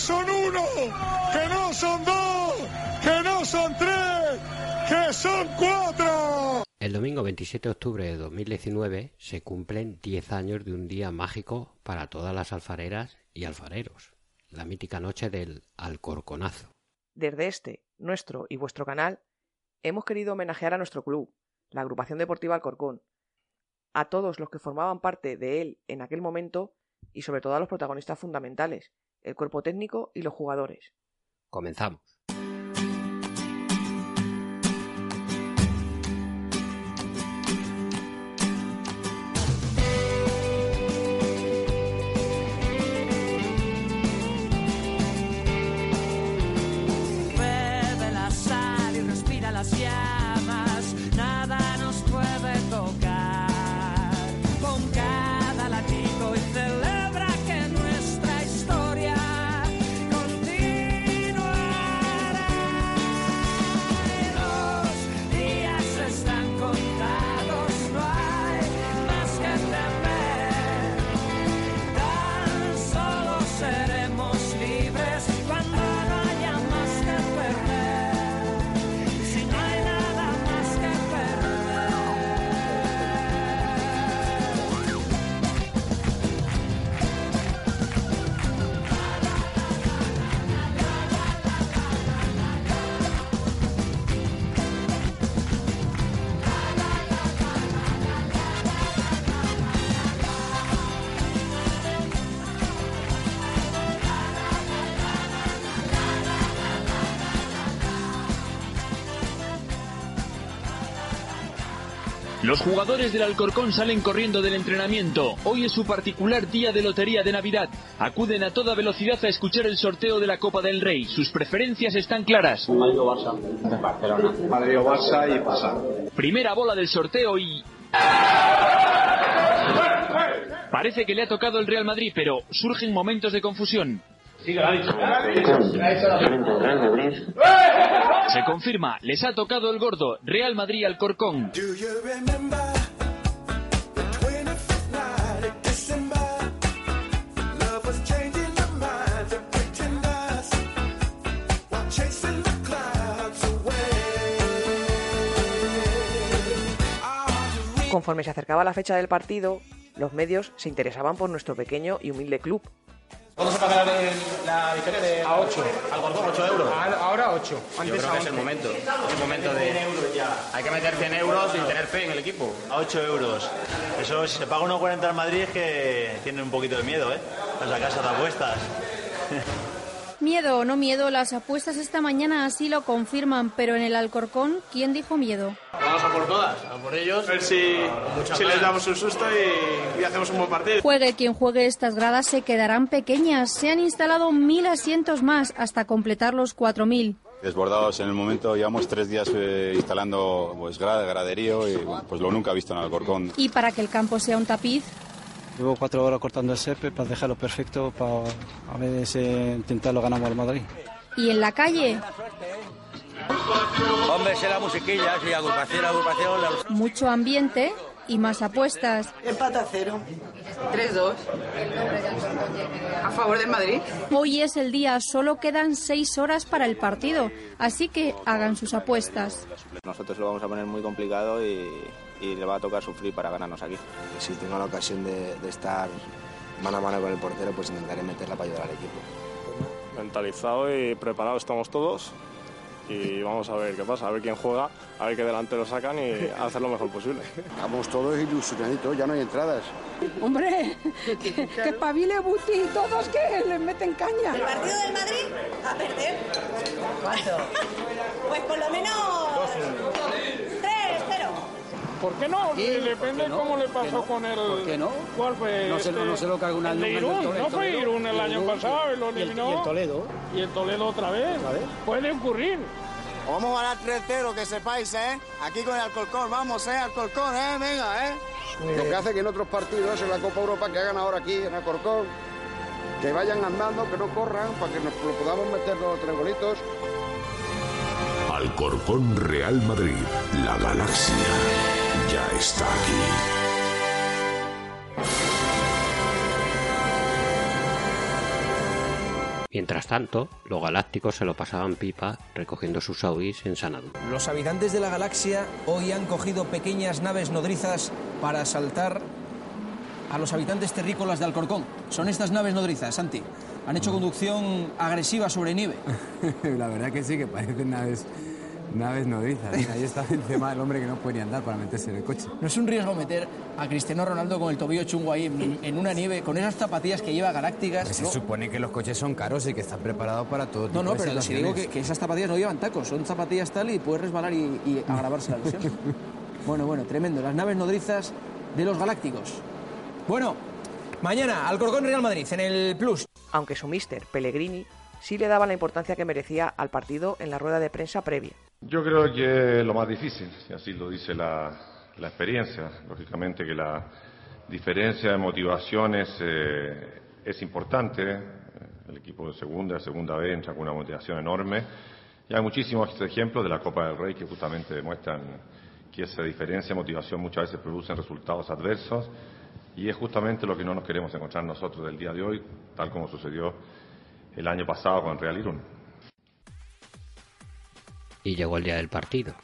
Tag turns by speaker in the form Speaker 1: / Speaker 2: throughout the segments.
Speaker 1: son uno, que no son dos, que no son tres, que son cuatro.
Speaker 2: El domingo 27 de octubre de 2019 se cumplen 10 años de un día mágico para todas las alfareras y alfareros, la mítica noche del Alcorconazo.
Speaker 3: Desde este, nuestro y vuestro canal, hemos querido homenajear a nuestro club, la agrupación deportiva Alcorcón, a todos los que formaban parte de él en aquel momento y sobre todo a los protagonistas fundamentales, el cuerpo técnico y los jugadores.
Speaker 2: Comenzamos.
Speaker 4: Los
Speaker 5: jugadores del Alcorcón salen corriendo del entrenamiento. Hoy es su particular día de lotería de Navidad. Acuden a toda velocidad a escuchar el sorteo de la Copa del Rey. Sus preferencias están claras.
Speaker 6: Madrid o Barça. Barcelona. Madrid o Barça y pasar.
Speaker 5: Primera bola del sorteo y... Parece que le ha tocado el Real Madrid, pero surgen momentos de confusión. Se confirma, les ha tocado el gordo. Real Madrid Alcorcón.
Speaker 1: Do you remember the 25th night of December? Love was changing the minds of pretenders while chasing the clouds away.
Speaker 3: Conforme se acercaba la fecha del partido, los medios se interesaban por nuestro pequeño y humilde club.
Speaker 7: ¿Cuándo se pagará la victoria de
Speaker 8: A 8.
Speaker 7: al Gordón? 8 euros.
Speaker 8: Ahora 8.
Speaker 7: Yo
Speaker 8: Antes
Speaker 7: creo
Speaker 8: a
Speaker 7: que es el
Speaker 8: 11.
Speaker 7: momento. Es el momento de. Hay que meter 100 euros y tener fe en el equipo.
Speaker 9: A 8 euros. Eso, si se paga 1,40 al Madrid, es que tienen un poquito de miedo, ¿eh? Las casas de apuestas.
Speaker 10: Miedo o no miedo, las apuestas esta mañana así lo confirman, pero en el Alcorcón, ¿quién dijo miedo?
Speaker 7: Vamos a por todas, a por ellos.
Speaker 8: A ver si, si les damos un susto y, y hacemos un buen partido.
Speaker 10: Juegue quien juegue, estas gradas se quedarán pequeñas. Se han instalado mil asientos más hasta completar los 4.000.
Speaker 11: Desbordados en el momento, llevamos tres días eh, instalando pues gra- graderío y bueno, pues lo nunca visto en Alcorcón.
Speaker 10: Y para que el campo sea un tapiz,
Speaker 12: Llevo cuatro horas cortando el césped para dejarlo perfecto, para a ver si intentarlo ganamos al Madrid.
Speaker 10: y en la calle,
Speaker 6: Hombre, será musiquilla, sí, agrupación, agrupación.
Speaker 10: mucho ambiente y más apuestas.
Speaker 13: Empate a cero. 3-2. A favor del Madrid.
Speaker 10: Hoy es el día, solo quedan seis horas para el partido, así que hagan sus apuestas.
Speaker 6: Nosotros lo vamos a poner muy complicado y, y le va a tocar sufrir para ganarnos aquí.
Speaker 14: Si tengo la ocasión de, de estar mano a mano con el portero, pues intentaré meterla para ayudar al equipo.
Speaker 8: Mentalizado y preparado estamos todos. Y vamos a ver qué pasa, a ver quién juega, a ver qué delantero sacan y hacer lo mejor posible.
Speaker 14: Estamos todos ilusionaditos, ya no hay entradas.
Speaker 13: Hombre, que, que pavile Buti, todos que le meten caña.
Speaker 15: ¿El partido del Madrid? A perder. ¿Cuánto? Pues por lo menos 3-0.
Speaker 8: ¿Por qué no? Depende cómo le pasó con el... ¿Por qué no? ¿Cuál fue?
Speaker 12: No se lo- no se lo carga un
Speaker 8: el
Speaker 12: año
Speaker 8: de
Speaker 12: el
Speaker 8: Irún,
Speaker 12: Toledo,
Speaker 8: no fue Irún el
Speaker 12: y
Speaker 8: año
Speaker 12: Irún,
Speaker 8: pasado y lo
Speaker 12: y el-
Speaker 8: eliminó.
Speaker 12: y el Toledo.
Speaker 8: Y el Toledo otra vez. Puede ocurrir.
Speaker 6: Vamos a ganar 3-0, que sepáis, ¿eh? Aquí con el Alcorcón, vamos, ¿eh? Alcorcón, ¿eh? Venga, ¿eh?
Speaker 14: Lo que hace que en otros partidos, en la Copa Europa que hagan ahora aquí, en Alcorcón, que vayan andando, que no corran, para que nos lo podamos meter los tres golitos.
Speaker 16: Alcorcón Real Madrid, la galaxia ya está aquí.
Speaker 17: Mientras tanto, los galácticos se lo pasaban pipa recogiendo sus Audis en Sanadú.
Speaker 18: Los habitantes de la galaxia hoy han cogido pequeñas naves nodrizas para asaltar a los habitantes terrícolas de Alcorcón. Son estas naves nodrizas, Santi. Han hecho conducción agresiva sobre nieve.
Speaker 19: La verdad que sí, que parecen naves, naves nodrizas. Ahí está encima el hombre que no puede ni andar para meterse en el coche.
Speaker 18: No es un riesgo meter a Cristiano Ronaldo con el tobillo chungo ahí en, en una nieve, con esas zapatillas que lleva galácticas.
Speaker 19: Pues se
Speaker 18: No,
Speaker 19: supone que los coches son caros y que están preparados para todo tipo
Speaker 18: no, no,
Speaker 19: de
Speaker 18: pero si digo que esas zapatillas no llevan tacos, son zapatillas tal y puedes resbalar y, y agravarse la lesión. bueno, bueno, tremendo. Las naves nodrizas de los galácticos. Bueno, mañana Alcorcón Real Madrid en el Plus.
Speaker 3: Aunque su mister, Pellegrini, sí le daba la importancia que merecía al partido en la rueda de prensa previa.
Speaker 20: Yo creo que es lo más difícil, si así lo dice la, la experiencia. Lógicamente que la diferencia de motivaciones eh, es importante. El equipo de segunda, segunda B entra con una motivación enorme. Y hay muchísimos ejemplos de la Copa del Rey que justamente demuestran que esa diferencia de motivación muchas veces produce resultados adversos. Y es justamente lo que no nos queremos encontrar nosotros del día de hoy, tal como sucedió el año pasado con Real Irún.
Speaker 17: Y llegó el día del partido,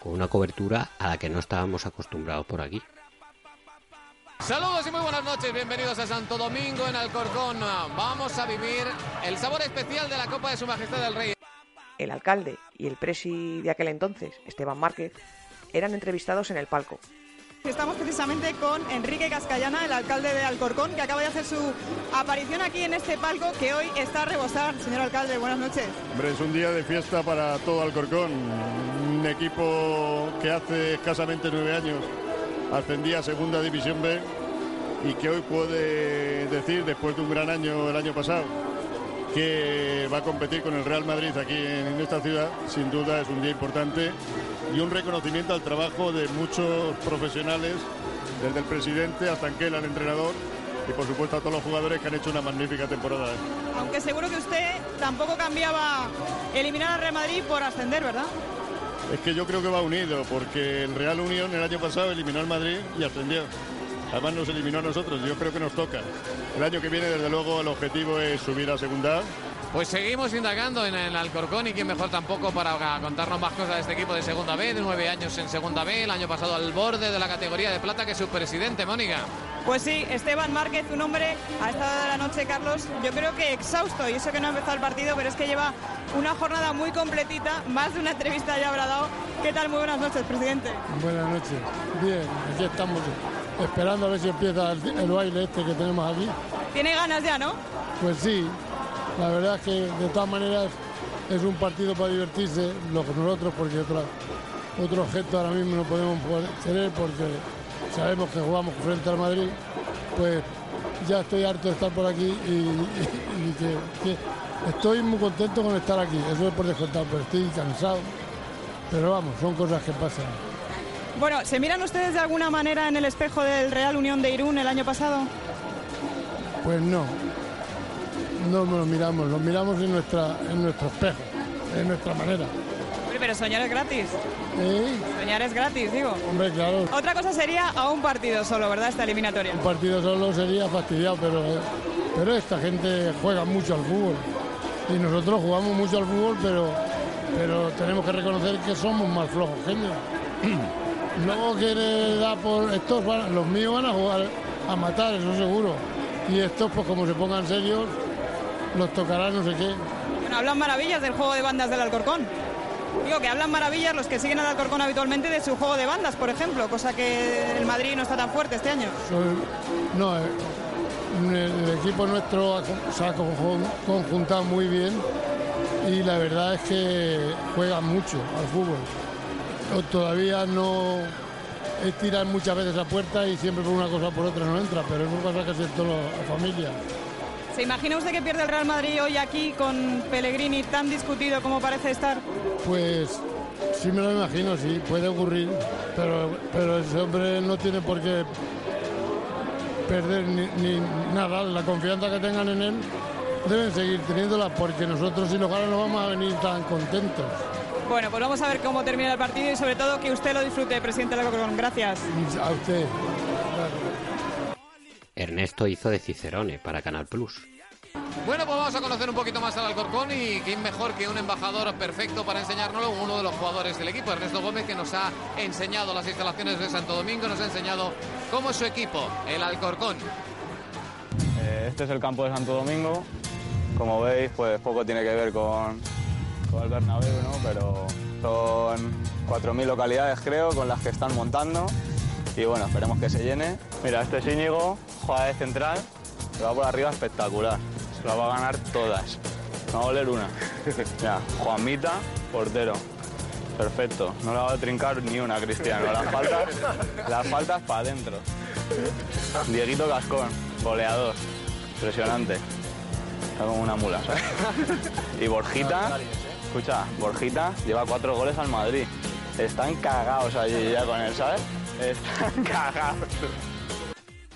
Speaker 17: con una cobertura a la que no estábamos acostumbrados por aquí.
Speaker 21: Saludos y muy buenas noches, bienvenidos a Santo Domingo en Alcorcón. Vamos a vivir el sabor especial de la Copa de Su Majestad el Rey.
Speaker 3: El alcalde y el presi de aquel entonces, Esteban Márquez, eran entrevistados en el palco.
Speaker 22: Estamos precisamente con Enrique Cascallana, el alcalde de Alcorcón, que acaba de hacer su aparición aquí en este palco que hoy está a rebosar. Señor alcalde, buenas noches.
Speaker 23: Hombre, es un día de fiesta para todo Alcorcón. Un equipo que hace escasamente nueve años ascendía a Segunda División B y que hoy puede decir, después de un gran año el año pasado, que va a competir con el Real Madrid aquí en esta ciudad, sin duda es un día importante y un reconocimiento al trabajo de muchos profesionales, desde el presidente hasta Anquela, el entrenador, y por supuesto a todos los jugadores que han hecho una magnífica temporada.
Speaker 22: Aunque seguro que usted tampoco cambiaba eliminar al Real Madrid por ascender, ¿verdad?
Speaker 23: Es que yo creo que va unido, porque el Real Unión el año pasado eliminó al Madrid y ascendió. Además nos eliminó a nosotros, yo creo que nos toca. El año que viene, desde luego, el objetivo es subir a segunda.
Speaker 21: Pues seguimos indagando en el Alcorcón y quién mejor tampoco para contarnos más cosas de este equipo de Segunda B, de nueve años en Segunda B, el año pasado al borde de la categoría de plata que su presidente, Mónica.
Speaker 22: Pues sí, Esteban Márquez, un hombre a esta hora de la noche, Carlos, yo creo que exhausto, y eso que no ha empezado el partido, pero es que lleva una jornada muy completita, más de una entrevista ya habrá dado. ¿Qué tal? Muy buenas noches, presidente.
Speaker 24: Buenas noches. Bien, aquí estamos esperando a ver si empieza el, el baile este que tenemos aquí.
Speaker 22: Tiene ganas ya, ¿no?
Speaker 24: Pues sí, la verdad es que de todas maneras es un partido para divertirse, lo que nosotros, porque otra, otro objeto ahora mismo no podemos tener porque sabemos que jugamos frente al Madrid, pues ya estoy harto de estar por aquí y, y- y que, que estoy muy contento con estar aquí, eso es por descontado, pero estoy cansado. Pero vamos, son cosas que pasan.
Speaker 22: Bueno, ¿se miran ustedes de alguna manera en el espejo del Real Unión de Irún el año pasado?
Speaker 24: Pues no, no nos miramos, nos miramos en, nuestra, en nuestro espejo, en nuestra manera.
Speaker 22: Hombre, Pero soñar es gratis.
Speaker 24: ¿Eh?
Speaker 22: Soñar es gratis, digo.
Speaker 24: Hombre, claro,
Speaker 22: Otra cosa sería a un partido solo, ¿verdad? Esta eliminatoria.
Speaker 24: un partido solo sería fastidiado, pero, pero esta gente juega mucho al fútbol. Y nosotros jugamos mucho al fútbol, pero, pero tenemos que reconocer que somos más flojos ellos. Luego que le da por estos, van- los míos van a jugar a matar, eso seguro. Y estos, pues como se pongan serios, los tocará no sé qué.
Speaker 22: Bueno, hablan maravillas del juego de bandas del Alcorcón. Digo que hablan maravillas los que siguen al Alcorcón habitualmente de su juego de bandas, por ejemplo, cosa que el Madrid no está tan fuerte este año.
Speaker 24: No, eh, el, equipo nuestro se ha conjun- conjuntado muy bien y la verdad es que juega mucho al fútbol. Todavía no es tirar muchas veces a puerta y siempre por una cosa o por otra no entra, pero es una cosa que hace toda la familia.
Speaker 22: ¿Se imagina usted que pierde el Real Madrid hoy aquí con Pellegrini tan discutido como parece estar?
Speaker 24: Pues sí me lo imagino, sí, puede ocurrir, pero, pero ese hombre no tiene por qué perder ni, ni nada, la confianza que tengan en él deben seguir teniéndola porque nosotros si nos ganan no vamos a venir tan contentos.
Speaker 22: Bueno, pues vamos a ver cómo termina el partido y sobre todo que usted lo disfrute, presidente del Alcorcón. Gracias.
Speaker 24: A usted.
Speaker 17: Ernesto hizo de Cicerone para Canal Plus.
Speaker 21: Bueno, pues vamos a conocer un poquito más al Alcorcón y quién mejor que un embajador perfecto para enseñárnoslo, uno de los jugadores del equipo, Ernesto Gómez, que nos ha enseñado las instalaciones de Santo Domingo, nos ha enseñado cómo es su equipo, el Alcorcón.
Speaker 25: Eh, este es el campo de Santo Domingo. Como veis, pues poco tiene que ver con, con el Bernabéu, ¿no? Pero son 4.000 localidades, creo, con las que están montando. Y bueno, esperemos que se llene. Mira, este es Íñigo, juega de central, se va por arriba espectacular. Se la va a ganar todas. No va a oler una. Mira, Juanmita, portero. Perfecto, no le va a trincar ni una, Cristiano. Las faltas, las faltas para adentro. Dieguito Cascón, goleador. Impresionante. Está como una mula, ¿sabes? Y Borjita, escucha, Borjita lleva cuatro goles al Madrid. Están cagados allí ya con él, ¿sabes? Están cagados.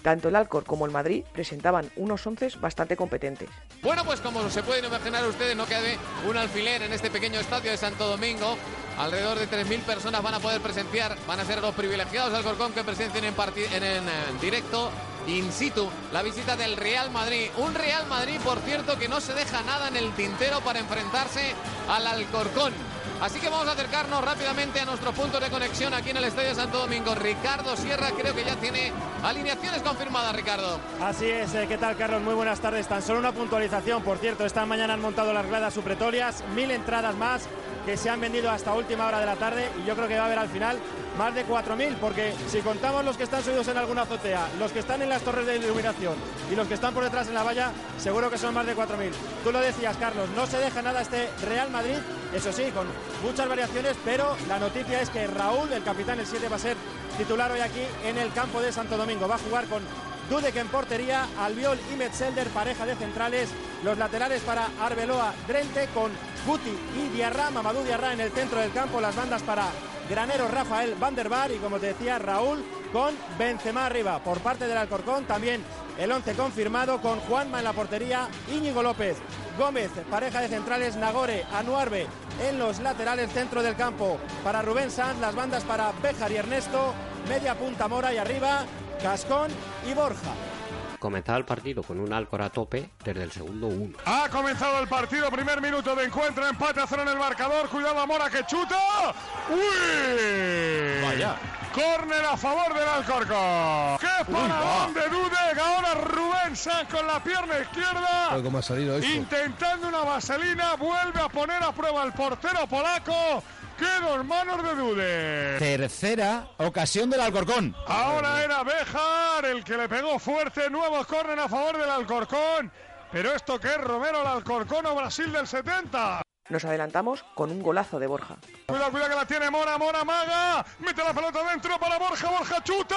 Speaker 3: Tanto el Alcor como el Madrid presentaban unos once bastante competentes.
Speaker 21: Bueno, pues como se pueden imaginar ustedes, no cabe un alfiler en este pequeño estadio de Santo Domingo. Alrededor de 3.000 personas van a poder presenciar, van a ser los privilegiados Alcorcón que presencien en, eh, directo, in situ, la visita del Real Madrid. Un Real Madrid, por cierto, que no se deja nada en el tintero para enfrentarse al Alcorcón. Así que vamos a acercarnos rápidamente a nuestros puntos de conexión aquí en el Estadio Santo Domingo. Ricardo Sierra creo que ya tiene alineaciones confirmadas, Ricardo.
Speaker 26: Así es, eh, ¿qué tal Carlos? Muy buenas tardes. Tan solo una puntualización, por cierto, esta mañana han montado las gradas supletorias, mil entradas más que se han vendido hasta última hora de la tarde y yo creo que va a haber al final más de 4.000 porque si contamos los que están subidos en alguna azotea, los que están en las torres de iluminación y los que están por detrás en la valla, seguro que son más de 4.000. Tú lo decías, Carlos, no se deja nada este Real Madrid, eso sí, con muchas variaciones, pero la noticia es que Raúl, el capitán, el 7, va a ser titular hoy aquí en el campo de Santo Domingo. Va a jugar con Dudek en portería, Albiol y Metzelder, pareja de centrales. Los laterales para Arbeloa, Drente con Guti y Diarra, Mamadou Diarra en el centro del campo. Las bandas para Granero, Rafael Van der Bar y como te decía Raúl con Benzema arriba. Por parte del Alcorcón también el 11 confirmado con Juanma en la portería, Íñigo López, Gómez, pareja de centrales, Nagore, Anuarbe en los laterales centro del campo. Para Rubén Sanz, las bandas para Béjar y Ernesto, media punta Mora y arriba Cascón y Borja.
Speaker 17: Comenzaba el partido con un Alcor a tope desde el segundo uno.
Speaker 23: Ha comenzado el partido, primer minuto de encuentro, empate a cero en el marcador. Cuidado a Mora que chuta. ¡Uy!
Speaker 27: Vaya.
Speaker 23: Córner a favor del Alcorcón. ¡Qué paradón de Dudek! Ahora Rubén Sanz con la pierna izquierda.
Speaker 27: ¿Cómo ha salido esto?
Speaker 23: Intentando una vaselina, vuelve a poner a prueba el portero polaco. ¡Qué dos manos de Dudek!
Speaker 27: Tercera ocasión del Alcorcón.
Speaker 23: Ahora era Bejar el que le pegó fuerte. Nuevo córner a favor del Alcorcón. Pero esto que es Romero, el Alcorcón o Brasil del 70.
Speaker 3: Nos adelantamos con un golazo de Borja.
Speaker 23: Cuidado, cuidado que la tiene Mora, Mora Maga. Mete la pelota dentro para Borja, Borja chuta.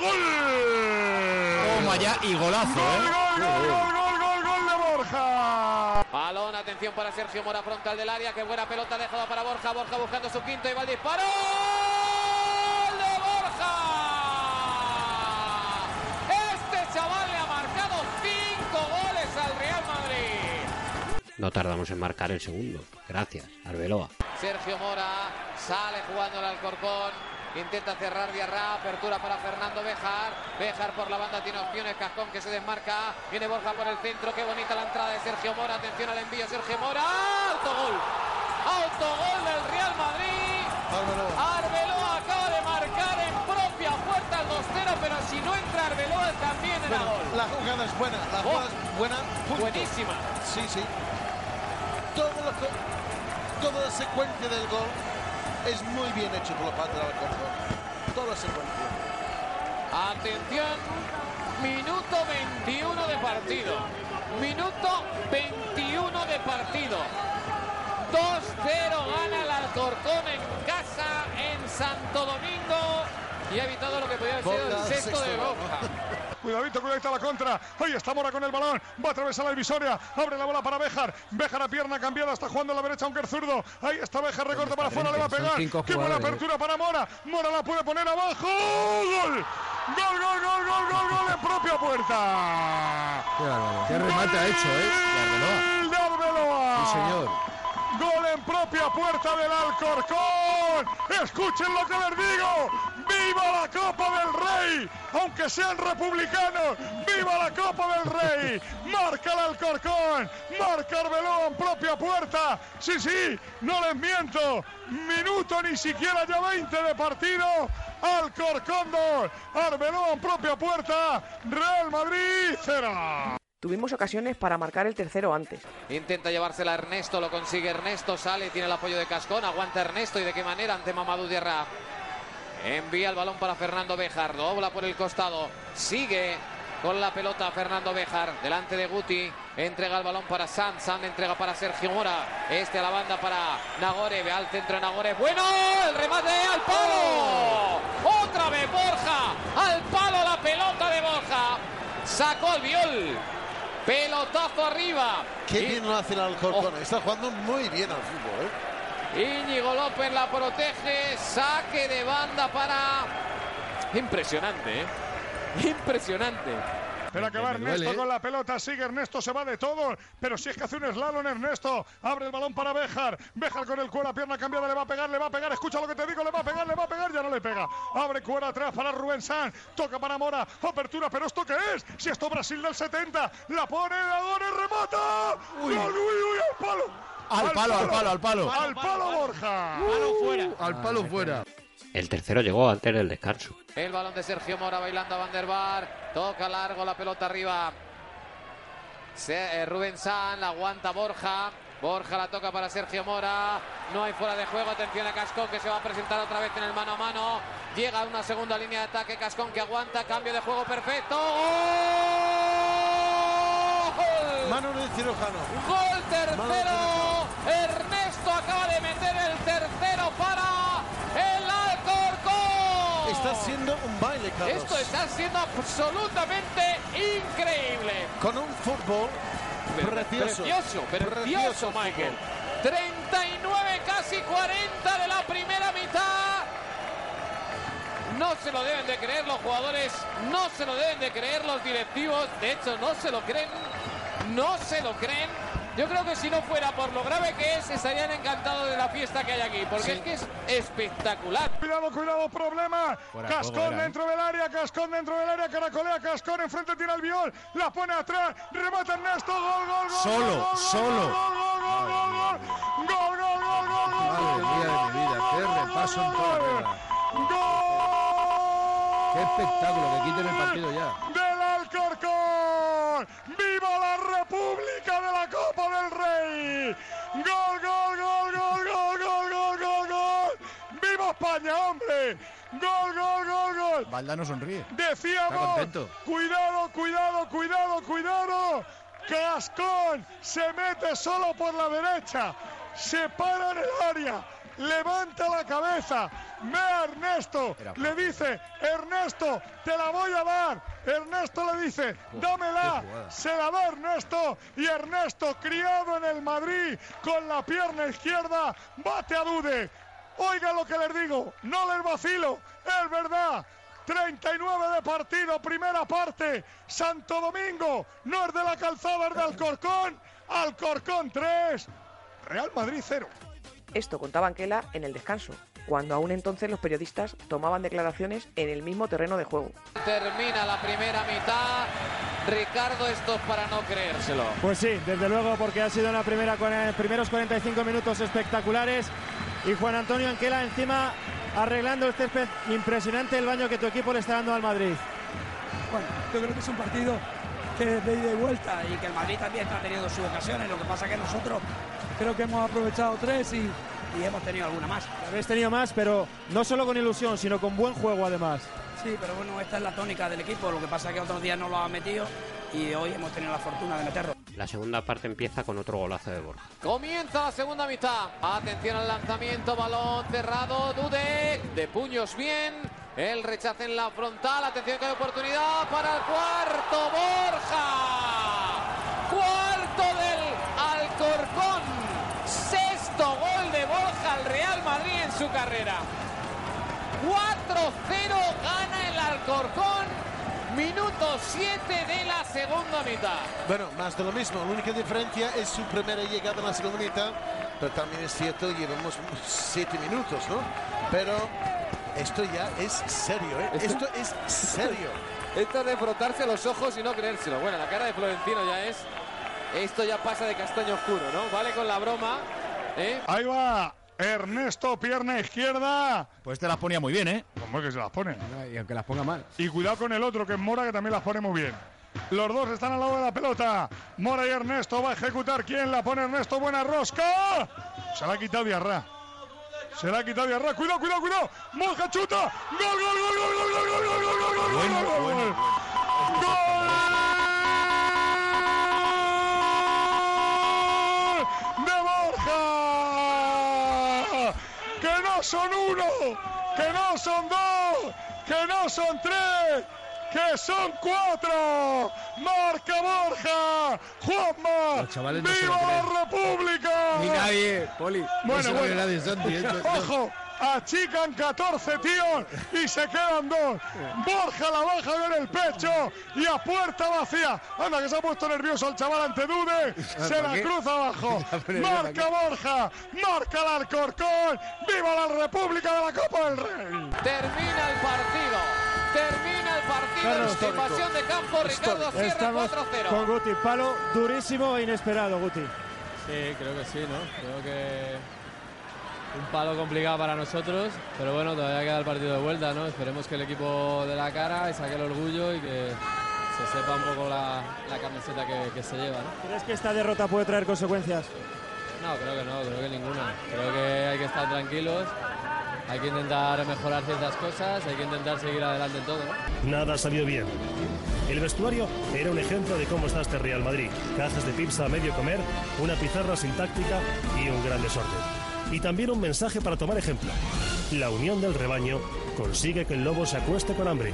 Speaker 23: ¡Gol!
Speaker 27: Toma ya y golazo,
Speaker 23: Gol,
Speaker 27: ¿eh?
Speaker 23: gol, gol, gol, Borja.
Speaker 21: Balón, atención para Sergio Mora, frontal del área. Qué buena pelota dejada para Borja. Borja buscando su quinto y va el disparo.
Speaker 17: No tardamos en marcar el segundo. Gracias, Arbeloa.
Speaker 21: Sergio Mora sale jugando el Alcorcón. Intenta cerrar Diarra, apertura para Fernando Bejar. Bejar por la banda tiene opciones, Cascón que se desmarca. Viene Borja por el centro, qué bonita la entrada de Sergio Mora. Atención al envío, Sergio Mora. ¡Autogol! ¡Autogol del Real Madrid! Arbeloa acaba de marcar en propia puerta el 2-0, pero si no entra Arbeloa también era
Speaker 28: Bueno,
Speaker 21: gol.
Speaker 28: la jugada es buena, la
Speaker 21: Oh,
Speaker 28: jugada es buena. punto.
Speaker 21: buenísima.
Speaker 28: Sí, sí. Todo lo toda la secuencia del gol es muy bien hecho por la parte del Alcorcón. Toda la secuencia.
Speaker 21: Atención, minuto 21 de partido. Minuto 21 de partido. 2-0 gana el Alcorcón en casa en Santo Domingo y ha evitado lo que podía haber sido el sexto de
Speaker 23: sexto. Cuidadito, cuidadito a la contra. Ahí está Mora con el balón. Va a atravesar la divisoria. Abre la bola para Bejar. Bejar a pierna cambiada. Está jugando a la derecha, aunque es zurdo. Ahí está Bejar. Recorta para afuera. Le va a pegar. Qué buena
Speaker 27: jugadores,
Speaker 23: apertura para Mora. Mora la puede poner abajo. ¡Gol! Gol, gol, gol, gol, gol, gol en propia puerta.
Speaker 27: Qué, remate ha hecho, ¿eh? De Arbeloa. Sí, señor.
Speaker 23: Gol en propia puerta del Alcorcón. Escuchen lo que les digo. ¡Viva la Copa del Rey! Aunque sean republicanos, ¡viva la Copa del Rey! Marca el Alcorcón, marca Arbeloa en propia puerta. Sí, sí, no les miento. Minuto ni siquiera ya 20 de partido. Alcorcón 2, Arbeloa en propia puerta. Real Madrid 0.
Speaker 3: Tuvimos ocasiones para marcar el tercero antes.
Speaker 21: Intenta llevársela Ernesto, lo consigue Ernesto, sale, tiene el apoyo de Cascón, aguanta Ernesto y de qué manera ante Mamadou Diarra. Envía el balón para Fernando Bejar, dobla por el costado, sigue con la pelota Fernando Bejar, delante de Guti, entrega el balón para San, San entrega para Sergio Mora, este a la banda para Nagore, ve al centro de Nagore, bueno, el remate al palo, otra vez Borja, al palo la pelota de Borja, sacó el viol, pelotazo arriba.
Speaker 28: Qué
Speaker 21: Y-
Speaker 28: bien lo hace el Alcorcón. Está jugando muy bien al fútbol. ¿eh?
Speaker 21: Íñigo López la protege, saque de banda para... Impresionante, ¿eh? Impresionante.
Speaker 23: Espera que va
Speaker 21: Me duele,
Speaker 23: Ernesto
Speaker 21: ¿eh?
Speaker 23: con la pelota, sigue Ernesto, se va de todo, pero si es que hace un slalom Ernesto, abre el balón para Béjar, Béjar con el cuero, pierna cambiada, le va a pegar, le va a pegar, escucha lo que te digo, le va a pegar, le va a pegar, ya no le pega, abre cuero atrás para Rubén San, toca para Mora, apertura, pero ¿esto qué es? Si esto Brasil del 70, la pone ahora y remata, uy, uy, uy, al palo,
Speaker 27: Al palo, al palo, al palo.
Speaker 23: al palo Borja,
Speaker 27: Al palo fuera.
Speaker 17: El tercero llegó antes del descanso.
Speaker 21: El balón de Sergio Mora bailando a Van der Bar. Toca largo la pelota arriba. Se- eh, Rubén San, la aguanta Borja. Borja la toca para Sergio Mora. No hay fuera de juego. Atención a Cascón que se va a presentar otra vez en el mano a mano. Llega a una segunda línea de ataque. Cascón que aguanta. Cambio de juego perfecto. ¡Gol!
Speaker 28: Mano de cirujano.
Speaker 21: Gol tercero. Ernesto acaba de meter el tercero para.
Speaker 28: Está siendo un baile, Carlos.
Speaker 21: Esto está siendo absolutamente increíble.
Speaker 28: Con un fútbol precioso.
Speaker 21: Precioso, precioso, Michael. 39, casi 40 de la primera mitad. No se lo deben de creer los jugadores, no se lo deben de creer los directivos. De hecho, no se lo creen, no se lo creen. Yo creo que si no fuera por lo grave que es, estarían encantados de la fiesta que hay aquí, porque es que es espectacular.
Speaker 23: Cuidado, cuidado, problema. Cascón dentro del área, Cascón dentro del área, caracolea, Cascón enfrente tira el viol, la pone atrás, remata Ernesto, gol, gol, gol.
Speaker 27: Solo,
Speaker 23: gol,
Speaker 27: solo.
Speaker 23: Gol, gol, gol, gol, gol, gol, gol, gol,
Speaker 27: Madre mía de mi vida, qué repaso ¡Gol! ¡Qué espectáculo! Que quiten el partido ya.
Speaker 23: ¡Del Alcorcón! ¡Gol, gol, gol, gol, gol, gol, gol, gol, gol! ¡Viva España, hombre! ¡Gol, gol, gol, gol!
Speaker 27: Valdano sonríe.
Speaker 23: Decíamos, cuidado, cuidado, cuidado, cuidado. Cascón se mete solo por la derecha, se para en el área, levanta la cabeza, ve a Ernesto, le dice, Ernesto, te la voy a dar. Ernesto le dice, dámela, se la da Ernesto y Ernesto, criado en el Madrid, con la pierna izquierda, bate a Dude. Oiga lo que les digo, no les vacilo, es verdad. 39 de partido, primera parte. Santo Domingo, no es de la calzada, es de Alcorcón. Alcorcón 3, Real Madrid 0.
Speaker 3: Esto contaba Anquela en el descanso, cuando aún entonces los periodistas tomaban declaraciones en el mismo terreno de juego.
Speaker 21: Termina la primera mitad. Ricardo, esto es para no creérselo.
Speaker 26: Pues sí, desde luego, porque ha sido una primera, primeros 45 minutos espectaculares. Y Juan Antonio Anquela encima arreglando este espe- impresionante el baño que tu equipo le está dando al Madrid.
Speaker 29: Bueno, yo creo que es un partido que es de ida y vuelta y que el Madrid también está teniendo sus ocasiones. Lo que pasa que nosotros creo que hemos aprovechado tres y, y hemos tenido alguna más.
Speaker 26: Habéis tenido más, pero no solo con ilusión, sino con buen juego además.
Speaker 29: Sí, pero bueno, esta es la tónica del equipo. Lo que pasa es que otros días no lo han metido y hoy hemos tenido la fortuna de meterlo.
Speaker 17: La segunda parte empieza con otro golazo de Borja.
Speaker 21: Comienza la segunda mitad. Atención al lanzamiento, balón cerrado, Dudek, de puños bien. El rechace en la frontal, atención que hay oportunidad para el cuarto, Borja. Cuarto del Alcorcón. Sexto gol de Borja al Real Madrid en su carrera. 4-0 gana el Alcorcón. Minuto 7 de la segunda mitad.
Speaker 28: Bueno, más de lo mismo. La única diferencia es su primera llegada en la segunda mitad pero también es cierto llevamos siete minutos, ¿no? Pero esto ya es serio, ¿eh? Esto es serio.
Speaker 21: Esto de frotarse los ojos y no creérselo. Bueno, la cara de Florentino ya es. Esto ya pasa de castaño oscuro, ¿no? Vale con la broma. ¿eh?
Speaker 23: Ahí va Ernesto, pierna izquierda.
Speaker 30: Pues te las ponía muy bien, ¿eh?
Speaker 23: ¿Cómo es que se las pone?
Speaker 19: Y aunque las ponga mal.
Speaker 23: Y cuidado con el otro, que es Mora, que también las pone muy bien. Los dos están al lado de la pelota. Mora y Ernesto va a ejecutar. ¿Quién la pone Ernesto? Buena rosca. Se la ha quitado Diarra. Se la ha quitado Diarra. Cuidado, cuidado, cuidado. Moja chuta. Gol, gol, gol, gol, gol, gol, gol, gol, gol, gol, gol, gol, gol, gol. ¡Gol! ¡De Borja! ¡Que no son uno! ¡Que no son dos! ¡Que no son tres! ¡Que son cuatro! ¡Marca Borja! ¡Juanma!
Speaker 27: No
Speaker 23: ¡Viva la. República!
Speaker 27: Ni nadie, Poli.
Speaker 23: Bueno,
Speaker 27: no
Speaker 23: bueno.
Speaker 27: nadie,
Speaker 23: ¡Ojo! Achican 14 tíos y se quedan dos. Borja la baja en el pecho y a puerta vacía. Anda, que se ha puesto nervioso el chaval ante Dude. Se
Speaker 27: ¿Para
Speaker 23: la cruza abajo. Marca Borja. Marca el Alcorcón. ¡Viva la República de la Copa del Rey!
Speaker 21: Termina el partido. Termina el partido. Situación de campo. Ricardo cierra
Speaker 26: Estamos
Speaker 21: 4-0.
Speaker 26: con Guti. Palo durísimo e inesperado, Guti.
Speaker 31: Sí, creo que sí, ¿no? Creo que un palo complicado para nosotros, pero bueno, todavía queda el partido de vuelta, ¿no? Esperemos que el equipo de la cara saque el orgullo y que se sepa un poco la, la camiseta que, que se lleva, ¿no?
Speaker 26: ¿Crees que esta derrota puede traer consecuencias?
Speaker 31: No, creo que no, creo que ninguna. Creo que hay que estar tranquilos, hay que intentar mejorar ciertas cosas, hay que intentar seguir adelante en todo, ¿no?
Speaker 32: Nada salió bien. El vestuario era un ejemplo de cómo está este Real Madrid. Cajas de pizza a medio comer, una pizarra sin táctica y un gran desorden. Y también un mensaje para tomar ejemplo. La unión del rebaño consigue que el lobo se acueste con hambre.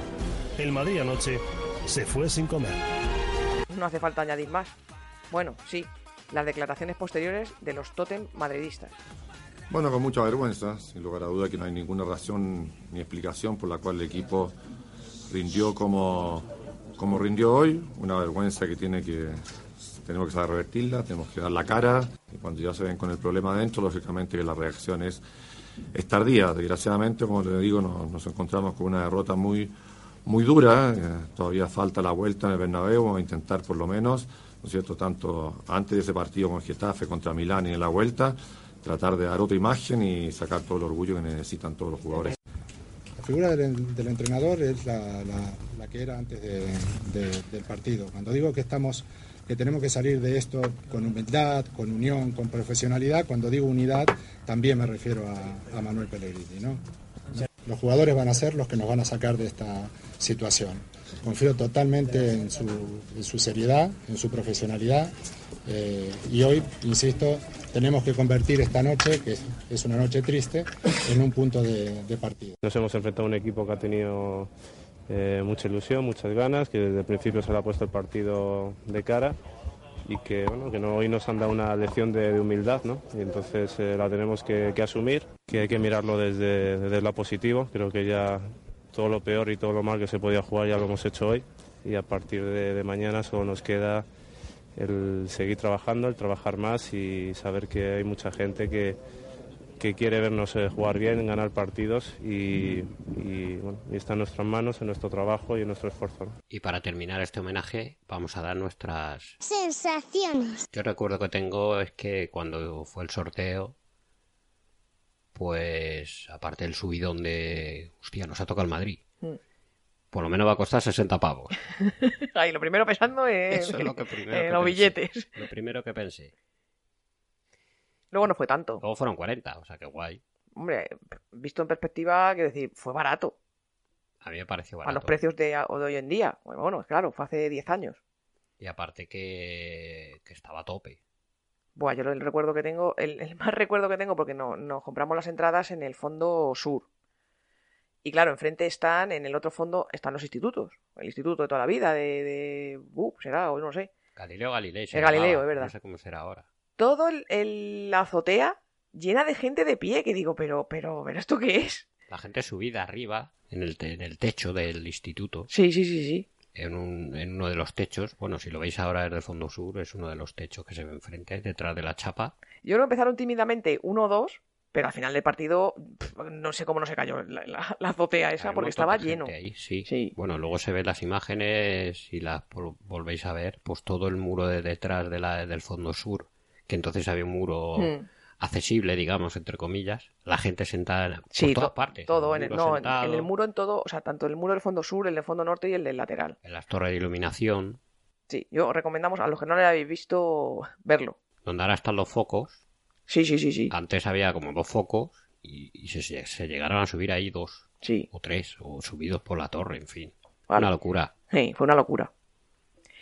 Speaker 32: El Madrid anoche se fue sin comer.
Speaker 3: No hace falta añadir más. Bueno, sí, las declaraciones posteriores de los tótem madridistas.
Speaker 20: Bueno, con mucha vergüenza, sin lugar a duda que no hay ninguna razón ni explicación por la cual el equipo rindió como, como rindió hoy. Una vergüenza que tiene que tenemos que saber revertirla, tenemos que dar la cara. Y cuando ya se ven con el problema adentro, lógicamente que la reacción es, tardía. Desgraciadamente, como le digo, nos, encontramos con una derrota muy, muy dura. Eh, todavía falta la vuelta en el Bernabéu, vamos a intentar por lo menos, ¿no es cierto?, tanto antes de ese partido con Getafe contra Milán y en la vuelta, tratar de dar otra imagen y sacar todo el orgullo que necesitan todos los jugadores.
Speaker 8: La figura del, entrenador es la, la- que era antes de- de- del partido. Cuando digo que estamos, que tenemos que salir de esto con humildad, con unión, con profesionalidad, cuando digo unidad también me refiero a, a Manuel Pellegrini. ¿no? Los jugadores van a ser los que nos van a sacar de esta situación. Confío totalmente en su, en su seriedad, en su profesionalidad eh, y hoy, insisto, tenemos que convertir esta noche, que es, una noche triste, en un punto de- de partido.
Speaker 33: Nos hemos enfrentado a un equipo que ha tenido eh, mucha ilusión, muchas ganas, que desde el principio se le ha puesto el partido de cara y que, bueno, que hoy nos han dado una lección de, humildad, ¿no? Y entonces eh, la tenemos que, asumir, que hay que mirarlo desde, desde lo positivo. Creo que ya todo lo peor y todo lo mal que se podía jugar ya lo hemos hecho hoy y a partir de mañana solo nos queda el seguir trabajando, el trabajar más y saber que hay mucha gente que, que quiere vernos eh, jugar bien, ganar partidos y, y, bueno, y está en nuestras manos, en nuestro trabajo y en nuestro esfuerzo. ¿no?
Speaker 17: Y para terminar este homenaje, vamos a dar nuestras.
Speaker 34: Sensaciones.
Speaker 17: Yo recuerdo que tengo es que cuando fue el sorteo, pues aparte del subidón de. Hostia, nos ha tocado el Madrid.
Speaker 3: Mm.
Speaker 17: Por lo menos va a costar 60 pavos.
Speaker 3: Ahí, lo primero pensando en,
Speaker 17: Eso es lo que primero
Speaker 3: en
Speaker 17: que
Speaker 3: los
Speaker 17: pensé.
Speaker 3: billetes.
Speaker 17: Lo primero que pensé.
Speaker 3: Luego no fue tanto.
Speaker 17: Luego fueron 40, o sea que guay.
Speaker 3: Hombre, visto en perspectiva, quiero decir, fue barato.
Speaker 17: A mí me pareció
Speaker 3: A los
Speaker 17: barato.
Speaker 3: precios de, de hoy en día. Bueno, bueno, claro, fue hace 10 años.
Speaker 17: Y aparte que, que estaba a tope.
Speaker 3: Buah, yo el recuerdo que tengo, el, el más recuerdo que tengo, porque no, nos compramos las entradas en el fondo sur. Y claro, enfrente están, en el otro fondo están los institutos. El instituto de toda la vida, de. de uh, será, o no sé.
Speaker 17: Galileo Galilei.
Speaker 3: El Galileo, es verdad.
Speaker 17: No sé cómo será ahora.
Speaker 3: Todo el, el- la azotea llena de gente de pie, que digo, pero, pero, pero ¿esto qué es?
Speaker 17: La gente subida arriba, en el, te- en el techo del instituto.
Speaker 3: Sí, sí, sí, sí.
Speaker 17: En, un, en uno de los techos. Bueno, si lo veis ahora desde el fondo sur, es uno de los techos que se ve enfrente, detrás de la chapa.
Speaker 3: Yo creo que empezaron tímidamente 1-2, pero al final del partido no sé cómo no se cayó la, la- la azotea esa
Speaker 17: Hay
Speaker 3: porque estaba lleno.
Speaker 17: ahí, sí. Bueno, luego se ven las imágenes y las vol- volvéis a ver, pues todo el muro de detrás de la, del fondo sur, que entonces había un muro
Speaker 3: Mm.
Speaker 17: accesible, digamos, entre comillas. La gente sentada por
Speaker 3: Sí,
Speaker 17: todas
Speaker 3: to-
Speaker 17: partes.
Speaker 3: todo en el,
Speaker 17: muro
Speaker 3: no, en- el muro en todo, o sea, tanto el muro del fondo sur, el del fondo norte y el del lateral.
Speaker 17: en las torres de iluminación,
Speaker 3: Sí, yo recomendamos a los que no lo habéis visto verlo.
Speaker 17: donde ahora están los focos.
Speaker 3: Sí, sí, sí, sí.
Speaker 17: Antes había como dos focos y, y se, se llegaron a subir ahí dos.
Speaker 3: Sí.
Speaker 17: O tres, o subidos por la torre, en fin.
Speaker 3: Vale.
Speaker 17: Una locura.
Speaker 3: Sí, fue una locura.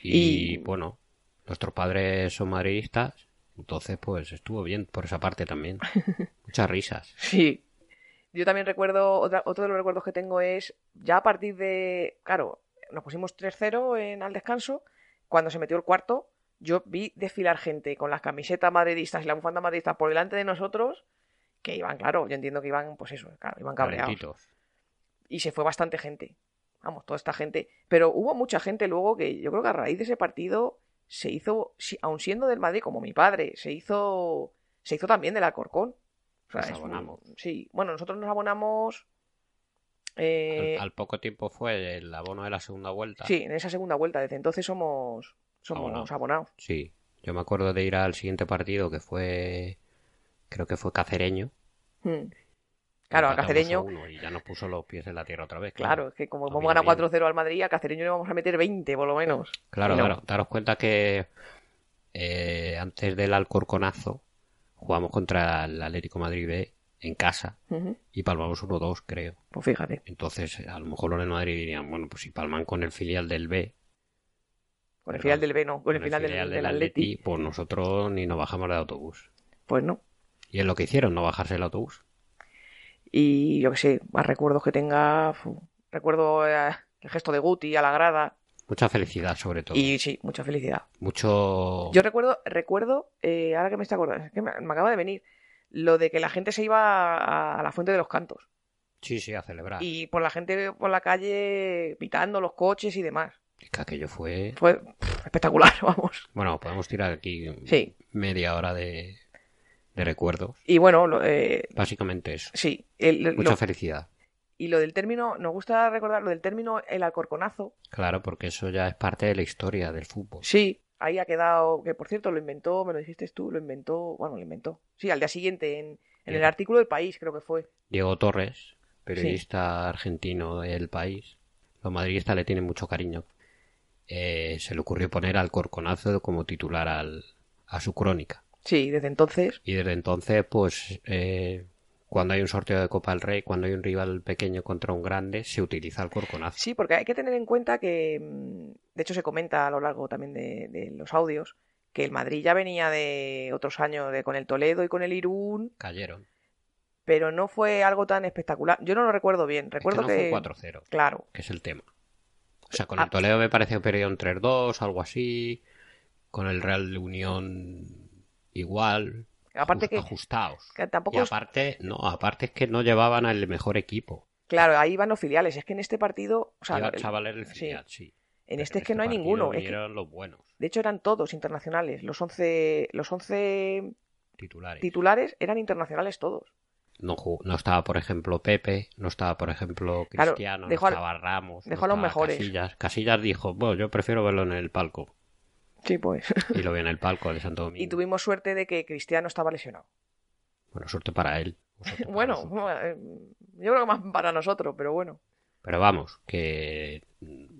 Speaker 17: Y, bueno, nuestros padres son madridistas, entonces pues estuvo bien por esa parte también. Muchas risas.
Speaker 3: Sí. Yo también recuerdo, otra- otro de los recuerdos que tengo es, ya a partir de, claro, nos pusimos 3-0 en al descanso, cuando se metió el cuarto, yo vi desfilar gente con las camisetas madridistas y la bufanda madridista por delante de nosotros, que iban, claro, yo entiendo que iban, pues eso, claro, iban cabreados.
Speaker 17: Calentitos.
Speaker 3: Y se fue bastante gente. Vamos, toda esta gente. Pero hubo mucha gente luego que yo creo que a raíz de ese partido se hizo, aun siendo del Madrid como mi padre, se hizo, se hizo también del Alcorcón. O sea,
Speaker 17: Nos
Speaker 3: un-
Speaker 17: abonamos.
Speaker 3: sí, bueno, nosotros nos abonamos. eh,
Speaker 17: Al, al poco tiempo fue el abono de la segunda vuelta.
Speaker 3: sí, en esa segunda vuelta. Desde entonces somos, somos
Speaker 17: Abonados.
Speaker 3: abonados.
Speaker 17: Sí. Yo me acuerdo de ir al siguiente partido que fue, creo que fue Cacereño.
Speaker 3: Hmm. Claro, a Cacereño.
Speaker 17: y ya nos puso los pies en la tierra otra vez.
Speaker 3: Claro, es que como
Speaker 17: vino
Speaker 3: ganado
Speaker 17: bien.
Speaker 3: 4-0 al Madrid, a Cacereño le vamos a meter 20 por lo menos.
Speaker 17: Claro,
Speaker 3: no.
Speaker 17: claro. Daros cuenta que eh, antes del Alcorconazo jugamos contra el Atlético Madrid B en casa y palmamos 1-2, creo.
Speaker 3: Pues fíjate.
Speaker 17: Entonces, a lo mejor los de Madrid dirían, bueno, pues si palman con el filial del B,
Speaker 3: Con el final del B, no, con el final del,
Speaker 17: filial
Speaker 3: del Atleti.
Speaker 17: pues nosotros ni nos bajamos del autobús.
Speaker 3: Pues no.
Speaker 17: Y es lo que hicieron, no bajarse del autobús.
Speaker 3: Y yo que sé, más recuerdos que tenga. fu, Recuerdo eh, el gesto de Guti a la grada.
Speaker 17: Mucha felicidad, sobre todo.
Speaker 3: Y sí, mucha felicidad.
Speaker 17: Mucho...
Speaker 3: Yo recuerdo, recuerdo, eh, ahora que me está acordando, es que me, me acaba de venir, lo de que la gente se iba a, a la fuente de los cantos.
Speaker 17: Sí, sí, a celebrar.
Speaker 3: Y por la gente por la calle pitando los coches y demás.
Speaker 17: Es que aquello fue...
Speaker 3: Fue pff, espectacular, vamos.
Speaker 17: Bueno, podemos tirar aquí
Speaker 3: Sí.
Speaker 17: media hora de, de recuerdos.
Speaker 3: Y bueno, lo, eh,
Speaker 17: Básicamente eso.
Speaker 3: sí. el-
Speaker 17: Mucha
Speaker 3: lo-
Speaker 17: felicidad.
Speaker 3: y lo del término, nos gusta recordar lo del término el alcorconazo.
Speaker 17: Claro, porque eso ya es parte de la historia del fútbol.
Speaker 3: Sí, ahí ha quedado, que por cierto lo inventó, me lo dijiste tú, lo inventó, bueno, lo inventó. Sí, al día siguiente en, en el artículo del país creo que fue.
Speaker 17: Diego Torres, periodista argentino del país, los madridistas le tienen mucho cariño. Eh, se le ocurrió poner al Corconazo como titular al, a su crónica.
Speaker 3: Sí, desde entonces.
Speaker 17: Y desde entonces, pues, eh, cuando hay un sorteo de Copa del Rey, cuando hay un rival pequeño contra un grande, se utiliza el Corconazo.
Speaker 3: Sí, porque hay que tener en cuenta que, mm, de hecho se comenta a lo largo también de, de los audios, que el Madrid ya venía de otros años de, con el Toledo y con el Irún,
Speaker 17: Cayeron.
Speaker 3: pero no fue algo tan espectacular. Yo no lo recuerdo bien,
Speaker 17: Es que
Speaker 3: recuerdo
Speaker 17: no
Speaker 3: que...
Speaker 17: fue 4-0.
Speaker 3: Claro.
Speaker 17: Que es el tema. O sea, con
Speaker 3: Ah.
Speaker 17: el Toledo me parece que perdieron 3-2, algo así. Con el Real Unión igual.
Speaker 3: Aparte
Speaker 17: Ajus-
Speaker 3: que-
Speaker 17: Ajustados.
Speaker 3: que tampoco
Speaker 17: Y aparte, no, aparte es que no llevaban al mejor equipo.
Speaker 3: Claro, ahí van los filiales. Es que en este partido... O sea, el-
Speaker 17: chavales filial, sí.
Speaker 3: En este es que no hay ninguno. es que-
Speaker 17: vinieron los buenos,
Speaker 3: de hecho, eran todos internacionales. Los 11, los 11
Speaker 17: titulares.
Speaker 3: titulares eran internacionales todos.
Speaker 17: No, estaba, por ejemplo, Pepe, no estaba, por ejemplo,
Speaker 3: Claro,
Speaker 17: Cristiano,
Speaker 3: dejó
Speaker 17: no estaba Ramos,
Speaker 3: dejó
Speaker 17: no
Speaker 3: a los mejores.
Speaker 17: Casillas. Casillas dijo, bueno, yo prefiero verlo en el palco.
Speaker 3: Sí, pues.
Speaker 17: Y lo vi en el palco de Santo Domingo.
Speaker 3: Y tuvimos suerte de que Cristiano estaba lesionado.
Speaker 17: Bueno, suerte para él.
Speaker 3: Bueno, eh, yo creo que más para nosotros, pero bueno.
Speaker 17: Pero vamos, que mm,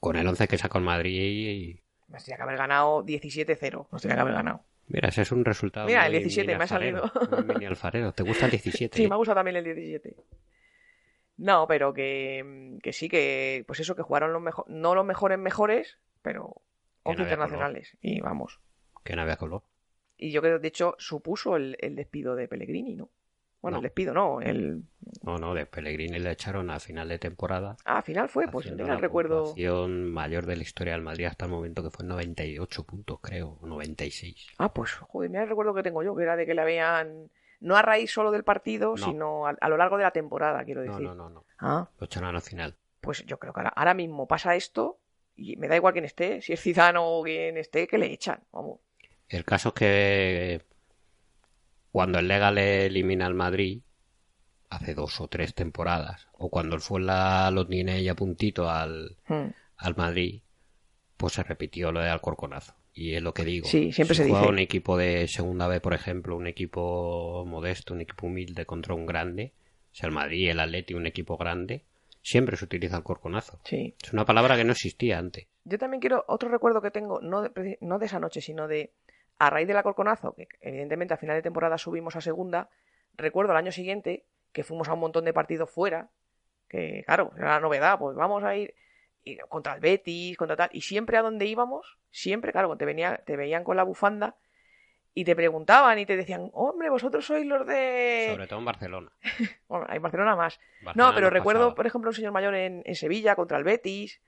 Speaker 17: con el 11 que sacó el Madrid y...
Speaker 3: Nos tenía que haber ganado 17-0. Nos tenía que haber ganado.
Speaker 17: Mira, ese es un resultado
Speaker 3: Mira, el
Speaker 17: muy
Speaker 3: 17
Speaker 17: mini
Speaker 3: me ha salido.
Speaker 17: mini alfarero. ¿Te gusta el 17?
Speaker 3: Sí, me ha gustado también el 17. No, pero que, que sí, que pues eso, que jugaron los mejores, no los mejores mejores, pero 11
Speaker 17: no había
Speaker 3: internacionales. Y vamos.
Speaker 17: Que no había color.
Speaker 3: Y yo creo, de hecho, supuso el, el despido de Pellegrini, ¿no? Bueno,
Speaker 17: No.
Speaker 3: el despido no, el...
Speaker 17: No, no, de Pellegrini le echaron a final de temporada.
Speaker 3: Ah, al final fue, pues tenía el
Speaker 17: la
Speaker 3: recuerdo...
Speaker 17: mayor de la historia del Madrid hasta el momento que fue 98 puntos, creo, o 96.
Speaker 3: Ah, pues, joder, mira el recuerdo que tengo yo, que era de que le habían... No a raíz solo del partido,
Speaker 17: No.
Speaker 3: sino a, a lo largo de la temporada, quiero decir.
Speaker 17: no, no, no.
Speaker 3: Ah,
Speaker 17: Lo echaron al final.
Speaker 3: pues yo creo que ahora, ahora mismo pasa esto y me da igual quién esté, si es Zidane o quien esté, que le echan, vamos.
Speaker 17: El caso es que cuando el Lega le elimina al Madrid, hace dos o tres temporadas, o cuando el Fuenla lo tiene ya puntito al,
Speaker 3: Hmm.
Speaker 17: al Madrid, pues se repitió lo de Alcorconazo. Y es lo que digo.
Speaker 3: Sí, siempre
Speaker 17: si
Speaker 3: se
Speaker 17: juega
Speaker 3: dice.
Speaker 17: un equipo de segunda B, por ejemplo, un equipo modesto, un equipo humilde contra un grande, o sea, el Madrid, el Atleti, un equipo grande, siempre se utiliza el corconazo.
Speaker 3: Sí.
Speaker 17: Es una palabra que no existía antes.
Speaker 3: Yo también quiero otro recuerdo que tengo, no de, no de esa noche, sino de a raíz del Alcorconazo, que evidentemente a final de temporada subimos a segunda. Recuerdo el año siguiente que fuimos a un montón de partidos fuera, que claro, era la novedad, pues vamos a ir y contra el Betis, contra tal, y siempre a donde íbamos, siempre, claro, te, venía, te veían con la bufanda y te preguntaban y te decían, hombre, vosotros sois los de...
Speaker 17: Sobre todo en Barcelona.
Speaker 3: Bueno, hay Barcelona más.
Speaker 17: Barcelona
Speaker 3: no, pero recuerdo, por ejemplo, un señor mayor en, en Sevilla contra el Betis.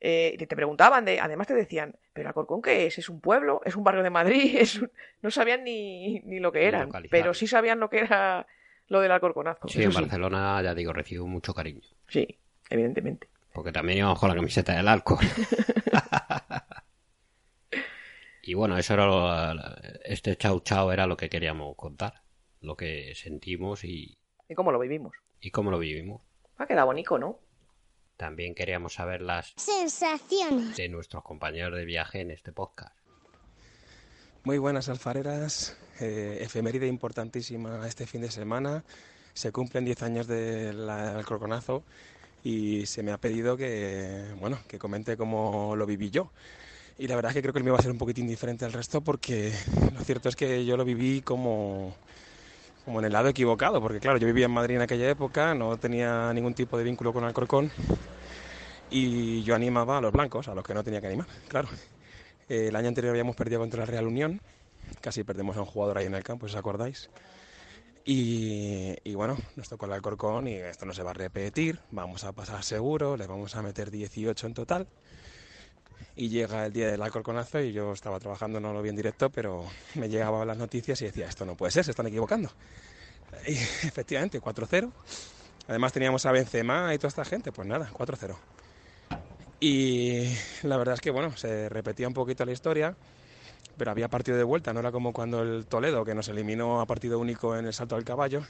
Speaker 3: eh, y te preguntaban, de, además te decían, ¿pero Alcorcón qué es? ¿Es un pueblo? ¿Es un barrio de Madrid? ¿Es un-?" No sabían ni, ni lo que eran, pero sí sabían lo que era lo del Alcorconazo.
Speaker 17: Sí,
Speaker 3: eso
Speaker 17: en Barcelona, ya digo, recibo mucho cariño.
Speaker 3: Sí, evidentemente.
Speaker 17: Porque también íbamos con la camiseta del alcohol. y bueno, eso era lo- este chau chau era lo que queríamos contar. Lo que sentimos y,
Speaker 3: ¿Y cómo lo vivimos?
Speaker 17: y cómo lo vivimos.
Speaker 3: Ha quedado bonito, ¿no?
Speaker 17: También queríamos saber las
Speaker 35: Sensaciones.
Speaker 17: de nuestros compañeros de viaje en este podcast.
Speaker 30: Muy buenas alfareras, eh, efeméride importantísima este fin de semana. Se cumplen 10 años del del croconazo y se me ha pedido que, bueno, que comente cómo lo viví yo. Y la verdad es que creo que el mío va a ser un poquitín diferente al resto porque lo cierto es que yo lo viví como, como en el lado equivocado, porque claro, yo vivía en Madrid en aquella época, no tenía ningún tipo de vínculo con Alcorcón y yo animaba a los blancos, a los que no tenía que animar, claro. El año anterior habíamos perdido contra la Real Unión, casi perdemos a un jugador ahí en el campo, si os acordáis. Y, y bueno, nos tocó el Alcorcón y esto no se va a repetir, vamos a pasar seguro, les vamos a meter 18 en total. Y llega el día del Alcorconazo y yo estaba trabajando, no lo vi en directo, pero me llegaban las noticias y decía, esto no puede ser, se están equivocando. Y efectivamente, 4-0. Además teníamos a Benzema y toda esta gente, pues nada, 4-0. Y la verdad es que bueno, se repetía un poquito la historia, pero había partido de vuelta, no era como cuando el Toledo, que nos eliminó a partido único en el salto al caballo.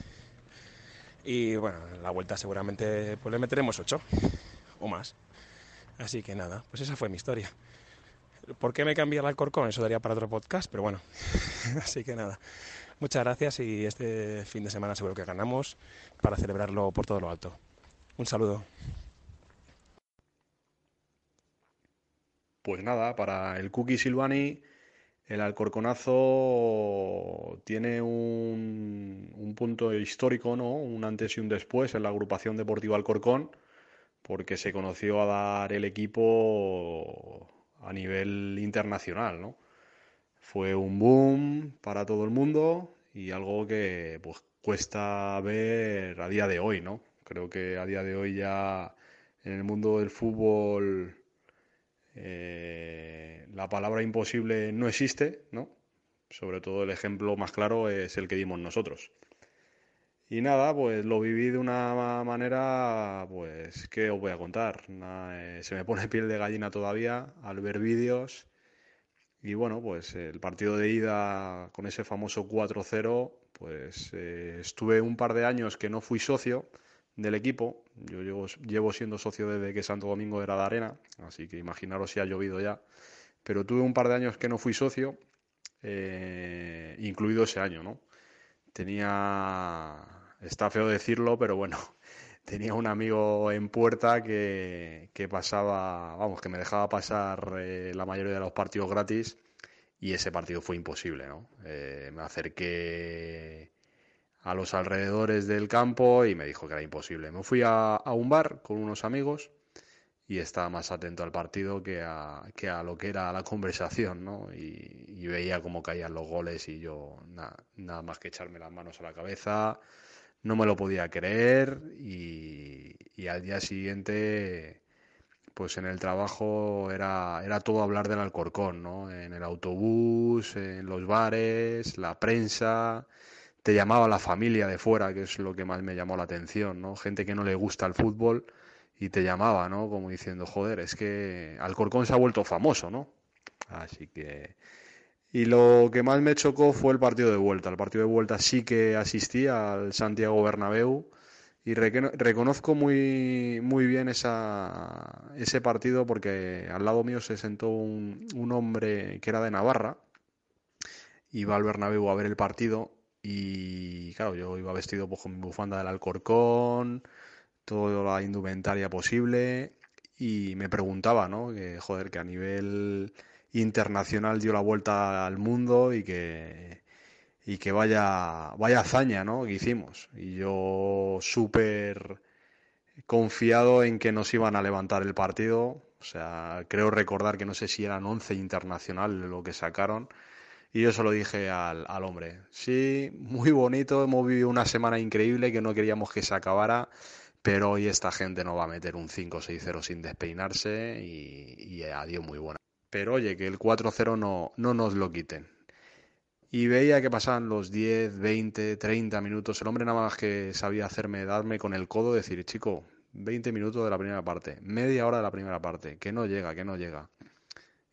Speaker 30: Y bueno, en la vuelta seguramente pues le meteremos 8 o más. Así que nada, pues esa fue mi historia. ¿Por qué me cambié al Alcorcón? Eso daría para otro podcast, pero bueno. Así que nada. Muchas gracias y este fin de semana seguro que ganamos para celebrarlo por todo lo alto. Un saludo.
Speaker 36: Pues nada, para el Cookie Silvani, el Alcorconazo tiene un, un punto histórico, ¿no? Un antes y un después en la agrupación deportiva Alcorcón, porque se conoció a dar el equipo a nivel internacional, ¿no? Fue un boom para todo el mundo y algo que pues cuesta ver a día de hoy, ¿no? Creo que a día de hoy ya en el mundo del fútbol eh, la palabra imposible no existe, ¿no? Sobre todo el ejemplo más claro es el que dimos nosotros. Y nada, pues lo viví de una manera, pues, ¿qué os voy a contar? Nada, eh, se me pone piel de gallina todavía al ver vídeos. Y bueno, pues el partido de ida con ese famoso 4-0, pues eh, estuve un par de años que no fui socio del equipo. Yo llevo, llevo siendo socio desde que Santo Domingo era de arena, así que imaginaros si ha llovido ya. Pero tuve un par de años que no fui socio, eh, incluido ese año, ¿no? Tenía, está feo decirlo, pero bueno, tenía un amigo en puerta que, que pasaba, vamos, que me dejaba pasar eh, la mayoría de los partidos gratis y ese partido fue imposible, ¿no? Eh, me acerqué a los alrededores del campo y me dijo que era imposible. Me fui a, un bar con unos amigos y estaba más atento al partido que a, que a lo que era la conversación, ¿no? Y, veía cómo caían los goles y yo na- nada más que echarme las manos a la cabeza, no me lo podía creer y, y al día siguiente, pues en el trabajo era, era todo hablar del Alcorcón, ¿no? En el autobús, en los bares, la prensa, te llamaba la familia de fuera, que es lo que más me llamó la atención, ¿no? Gente que no le gusta el fútbol y te llamaba, ¿no? Como diciendo, joder, es que Alcorcón se ha vuelto famoso, ¿no? Así que Y lo que más me chocó fue el partido de vuelta. El partido de vuelta sí que asistí al Santiago Bernabéu y recono- reconozco muy, muy bien esa, ese partido porque al lado mío se sentó un, un hombre que era de Navarra, iba al Bernabéu a ver el partido y claro, yo iba vestido pues, con mi bufanda del Alcorcón, toda la indumentaria posible y me preguntaba, ¿no? Que joder, que a nivel internacional dio la vuelta al mundo y que y que vaya vaya hazaña, ¿no? que hicimos. Y yo súper confiado en que nos iban a levantar el partido. O sea, creo recordar que no sé si eran 11 internacional lo que sacaron. Y yo se lo dije al, al hombre. Sí, muy bonito, hemos vivido una semana increíble que no queríamos que se acabara, pero hoy esta gente no va a meter un 5-6-0 sin despeinarse y, y adiós muy buena. Pero oye, que el 4-0 no, no nos lo quiten. Y veía que pasaban los 10, 20, 30 minutos. El hombre nada más que sabía hacerme, darme con el codo, decir, chico, 20 minutos de la primera parte, media hora de la primera parte, que no llega, que no llega.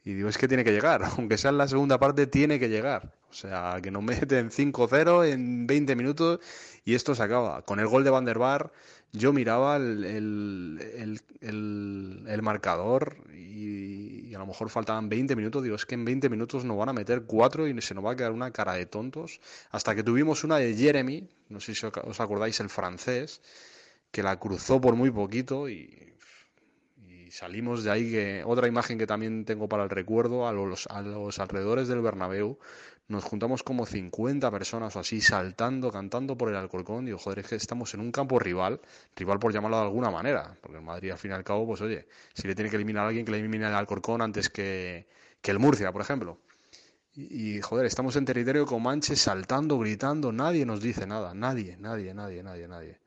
Speaker 36: Y digo, es que tiene que llegar, aunque sea en la segunda parte, tiene que llegar. O sea, que nos meten 5-0 en 20 minutos y esto se acaba. Con el gol de Van der yo miraba el, el, el, el- marcador y, a lo mejor faltaban 20 minutos. Digo, es que en 20 minutos nos van a meter 4 y se nos va a quedar una cara de tontos. Hasta que tuvimos una de Jeremy, no sé si os acordáis, el francés, que la cruzó por muy poquito y salimos de ahí otra imagen que también tengo para el recuerdo a los, a los alrededores del Bernabéu nos juntamos como 50 personas o así saltando, cantando por el Alcorcón. Digo, joder, es que estamos en un campo rival, rival por llamarlo de alguna manera, porque el Madrid al fin y al cabo, pues oye, si le tiene que eliminar a alguien, que le elimine al Alcorcón antes que, que el Murcia, por ejemplo. Y, joder, estamos en territorio comanche saltando, gritando, nadie nos dice nada, nadie, nadie, nadie, nadie, nadie.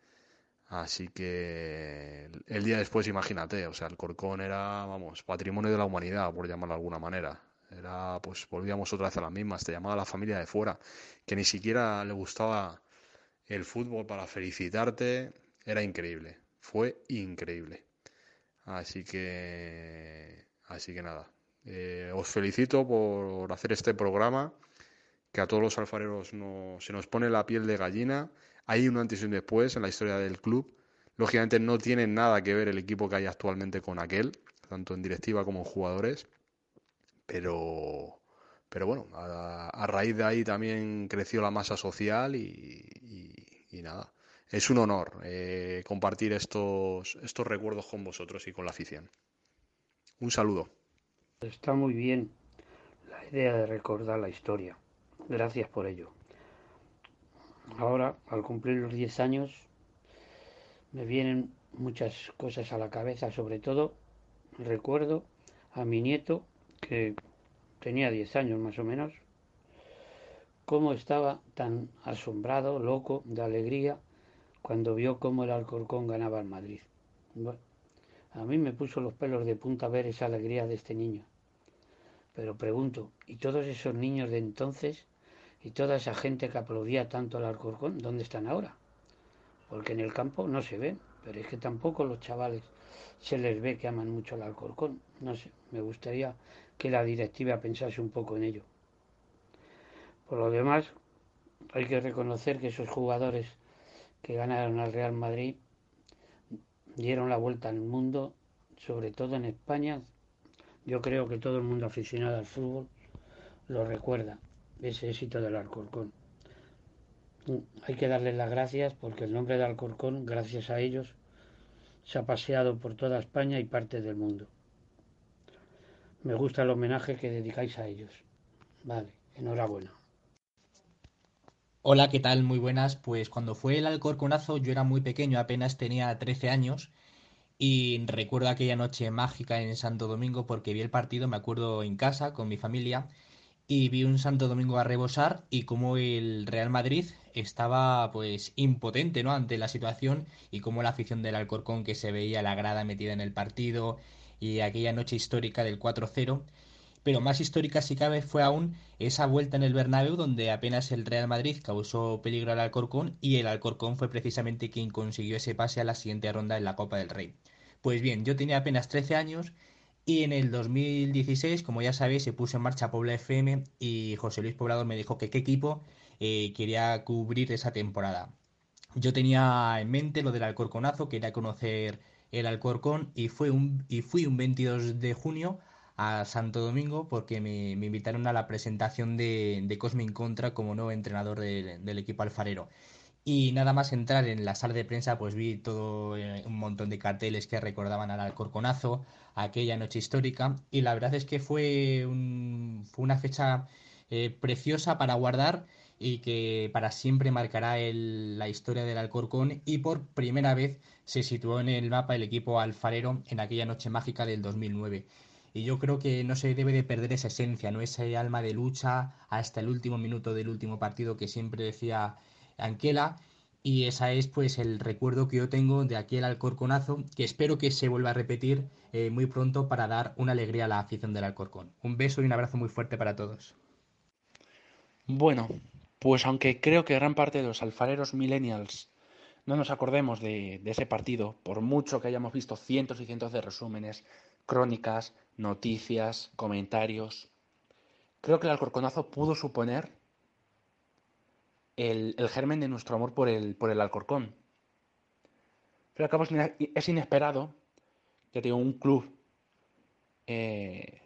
Speaker 36: Así que el- el día después, imagínate, o sea, el Corcón era, vamos, patrimonio de la humanidad, por llamarlo de alguna manera. Era, pues, volvíamos otra vez a las mismas, te llamaba la familia de fuera, que ni siquiera le gustaba el fútbol para felicitarte, era increíble, fue increíble. Así que, así que nada, eh, os felicito por hacer este programa, que a todos los alfareros no- se nos pone la piel de gallina. Hay un antes y un después en la historia del club. Lógicamente no tiene nada que ver el equipo que hay actualmente con aquel, tanto en directiva como en jugadores. Pero, pero bueno, a, raíz de ahí también creció la masa social y nada. Es un honor eh, compartir estos, estos recuerdos con vosotros y con la afición. Un saludo.
Speaker 35: Está muy bien la idea de recordar la historia. Gracias por ello. Ahora, al cumplir los 10 años, me vienen muchas cosas a la cabeza, sobre todo recuerdo a mi nieto, que tenía 10 años más o menos, cómo estaba tan asombrado, loco, de alegría, cuando vio cómo el Alcorcón ganaba al Madrid. Bueno, a mí me puso los pelos de punta ver esa alegría de este niño. Pero pregunto, ¿y todos esos niños de entonces y toda esa gente que aplaudía tanto al Alcorcón, dónde están ahora? Porque en el campo no se ven, pero es que tampoco los chavales se les ve que aman mucho al Alcorcón. No sé, me gustaría que la directiva pensase un poco en ello. Por lo demás, hay que reconocer que esos jugadores que ganaron al Real Madrid dieron la vuelta al mundo, sobre todo en España. Yo creo que todo el mundo aficionado al fútbol lo recuerda, ese éxito del Alcorcón. Hay que darles las gracias porque el nombre de Alcorcón, gracias a ellos, se ha paseado por toda España y parte del mundo. Me gusta el homenaje que dedicáis a ellos. Vale, enhorabuena.
Speaker 37: Hola, ¿qué tal? Muy buenas. Pues cuando fue el Alcorconazo yo era muy pequeño, apenas tenía 13 años y recuerdo aquella noche mágica en Santo Domingo porque vi el partido, me acuerdo en casa con mi familia y vi un Santo Domingo a rebosar y como el Real Madrid estaba pues impotente, ¿no? ante la situación y como la afición del Alcorcón que se veía la grada metida en el partido y aquella noche histórica del 4-0 pero más histórica si cabe fue aún esa vuelta en el Bernabéu donde apenas el Real Madrid causó peligro al Alcorcón y el Alcorcón fue precisamente quien consiguió ese pase a la siguiente ronda en la Copa del Rey. Pues bien, yo tenía apenas 13 años Y en el 2016, como ya sabéis, se puso en marcha Puebla FM y José Luis Poblador me dijo que qué equipo eh, quería cubrir esa temporada. Yo tenía en mente lo del Alcorconazo, quería conocer el Alcorcón y, fue un, y fui un 22 de junio a Santo Domingo porque me, invitaron a la presentación de, de Cosmin Contra como nuevo entrenador del equipo alfarero. Y nada más entrar en la sala de prensa, pues vi todo eh, un montón de carteles que recordaban al Alcorconazo, aquella noche histórica. Y la verdad es que fue, fue una fecha eh, preciosa para guardar y que para siempre marcará la historia del Alcorcón. Y por primera vez se situó en el mapa el equipo alfarero en aquella noche mágica del 2009. Y yo creo que no se debe de perder esa esencia, ¿no? Ese alma de lucha hasta el último minuto del último partido que siempre decía Anquela. Y esa es pues el recuerdo que yo tengo de aquel Alcorconazo, que espero que se vuelva a repetir eh, muy pronto para dar una alegría a la afición del Alcorcón. Un beso y un abrazo muy fuerte para todos.
Speaker 38: Bueno, pues aunque creo que gran parte de los alfareros millennials no nos acordemos de, ese partido, por mucho que hayamos visto cientos y cientos de resúmenes, crónicas, noticias, comentarios, creo que el Alcorconazo pudo suponer el, germen de nuestro amor por el, por el Alcorcón. Pero al es inesperado que tengo un club eh,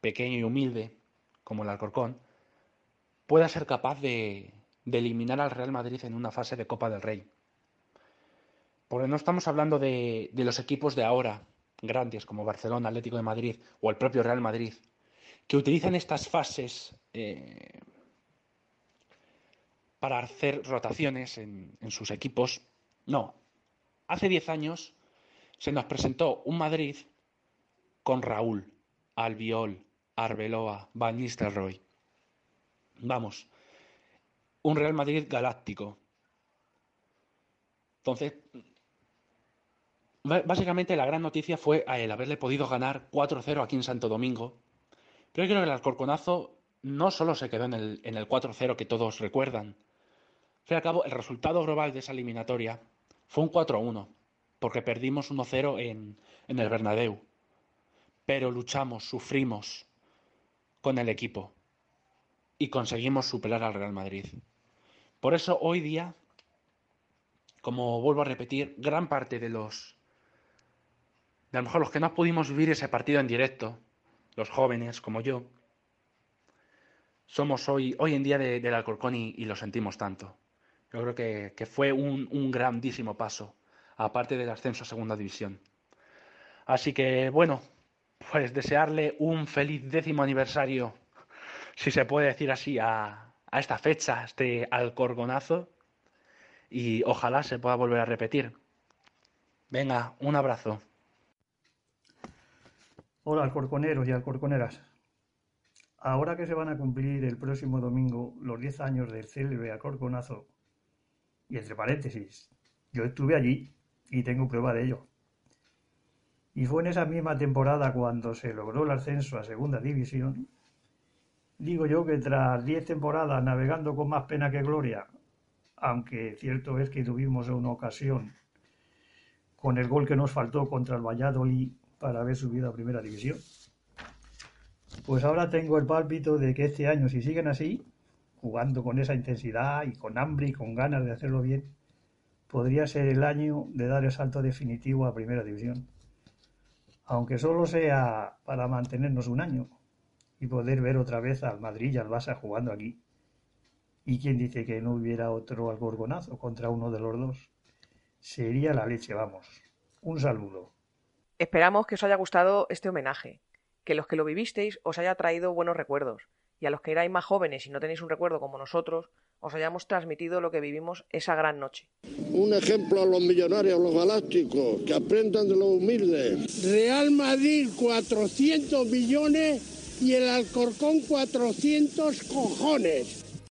Speaker 38: pequeño y humilde como el Alcorcón pueda ser capaz de, eliminar al Real Madrid en una fase de Copa del Rey. Porque no estamos hablando de, los equipos de ahora, grandes como Barcelona, Atlético de Madrid o el propio Real Madrid, que utilizan estas fases eh, para hacer rotaciones en, en sus equipos. No. Hace 10 años se nos presentó un Madrid con Raúl, Albiol, Arbeloa, Van Nistelrooy. Vamos, un Real Madrid galáctico. Entonces, básicamente la gran noticia fue a el haberle podido ganar 4-0 aquí en Santo Domingo. Pero yo creo que el Alcorconazo no solo se quedó en el, en el 4-0 que todos recuerdan. Al fin y al cabo, el resultado global de esa eliminatoria fue un 4-1, porque perdimos 1-0 en, en el Bernabéu. Pero luchamos, sufrimos con el equipo y conseguimos superar al Real Madrid. Por eso hoy día, como vuelvo a repetir, gran parte de los, de a lo mejor los que no pudimos vivir ese partido en directo, los jóvenes como yo, somos hoy, hoy en día del Alcorcón y, lo sentimos tanto. Yo creo que, que fue un, un, grandísimo paso, aparte del ascenso a Segunda División. Así que, bueno, pues desearle un feliz décimo aniversario si se puede decir así, a, esta fecha, a este alcorgonazo, y ojalá se pueda volver a repetir. Venga, un abrazo.
Speaker 39: Hola alcorconeros y alcorconeras. Ahora que se van a cumplir el próximo domingo los 10 años del célebre alcorconazo, y entre paréntesis, yo estuve allí y tengo prueba de ello. Y fue en esa misma temporada cuando se logró el ascenso a Segunda División Digo yo que tras diez temporadas navegando con más pena que gloria, aunque cierto es que tuvimos una ocasión con el gol que nos faltó contra el Valladolid para haber subido a primera división. Pues ahora tengo el pálpito de que este año, si siguen así, jugando con esa intensidad y con hambre y con ganas de hacerlo bien, podría ser el año de dar el salto definitivo a primera división. Aunque solo sea para mantenernos un año, y poder ver otra vez al Madrid y al Barça jugando aquí. ¿Y quién dice que no hubiera otro algorgonazo contra uno de los dos? Sería la leche, vamos. Un saludo.
Speaker 3: Esperamos que os haya gustado este homenaje, que los que lo vivisteis os haya traído buenos recuerdos, y a los que erais más jóvenes y no tenéis un recuerdo como nosotros, os hayamos transmitido lo que vivimos esa gran noche.
Speaker 40: Un ejemplo a los millonarios, a los galácticos, que aprendan de los humildes.
Speaker 41: Real Madrid, 400 millones y el Alcorcón 400 cojones.